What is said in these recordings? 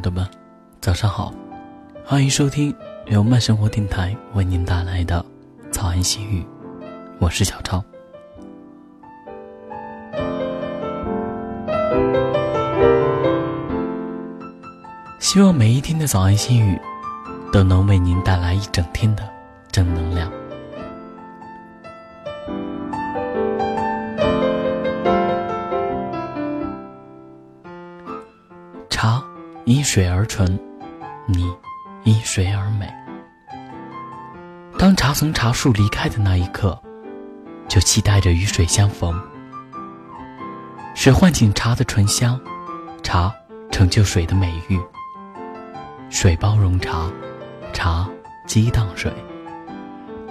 耳朵们，早上好，欢迎收听由慢生活电台为您带来的早安心语，我是小超。希望每一天的早安心语都能为您带来一整天的正能量。因水而纯，你因水而美。当茶从茶树离开的那一刻，就期待着与水相逢。水唤醒茶的醇香，茶成就水的美誉。水包容茶，茶激荡水。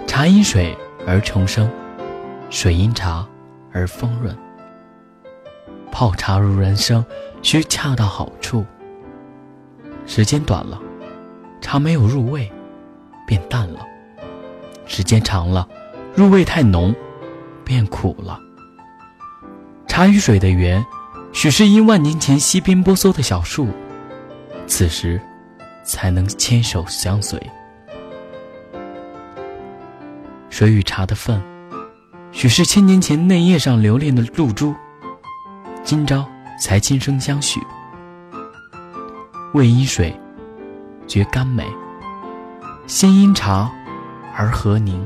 茶因水而重生，水因茶而丰润。泡茶如人生。需恰到好处。时间短了，茶没有入味，变淡了；时间长了，入味太浓，变苦了。茶与水的缘，许是因万年前溪边波娑的小树，此时才能牵手相随。水与茶的份，许是千年前嫩叶上留恋的露珠，今朝。才轻声相许，味因水觉甘美，心因茶而和宁。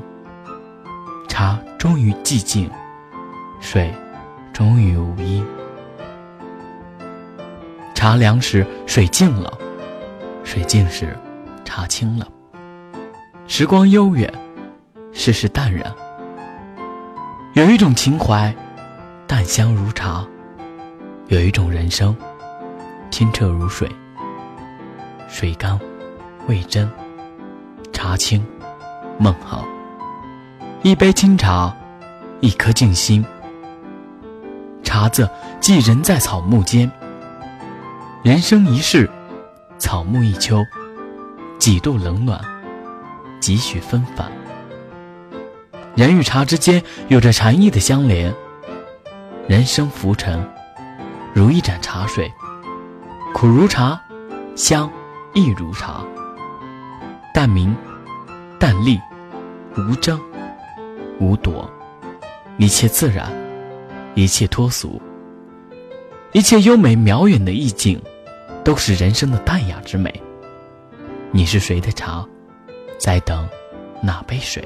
茶终于寂静，水终于无音。茶凉时，水静了；水静时，茶清了。时光悠远，世事淡然。有一种情怀，淡香如茶。有一种人生，清澈如水，水甘，味真，茶清，梦好。一杯清茶，一颗静心。茶字即人在草木间。人生一世，草木一秋，几度冷暖，几许纷繁。人与茶之间有着禅意的相连。人生浮沉。如一盏茶水，苦如茶，香亦如茶。淡明，淡丽，无争，无夺，一切自然，一切脱俗，一切优美渺远的意境，都是人生的淡雅之美。你是谁的茶，在等哪杯水？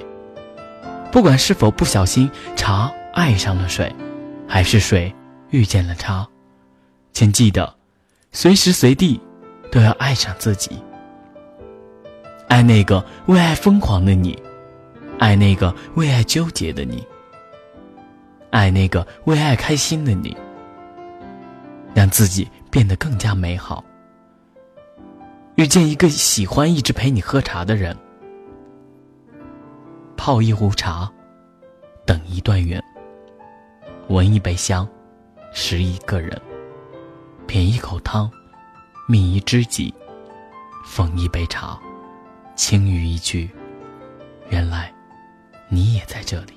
不管是否不小心，茶爱上了水，还是水遇见了茶。请记得，随时随地都要爱上自己，爱那个为爱疯狂的你，爱那个为爱纠结的你，爱那个为爱开心的你，让自己变得更加美好。遇见一个喜欢一直陪你喝茶的人，泡一壶茶，等一段缘，闻一杯香，识一个人。品一口汤，觅一知己，奉一杯茶，轻语一句，原来你也在这里。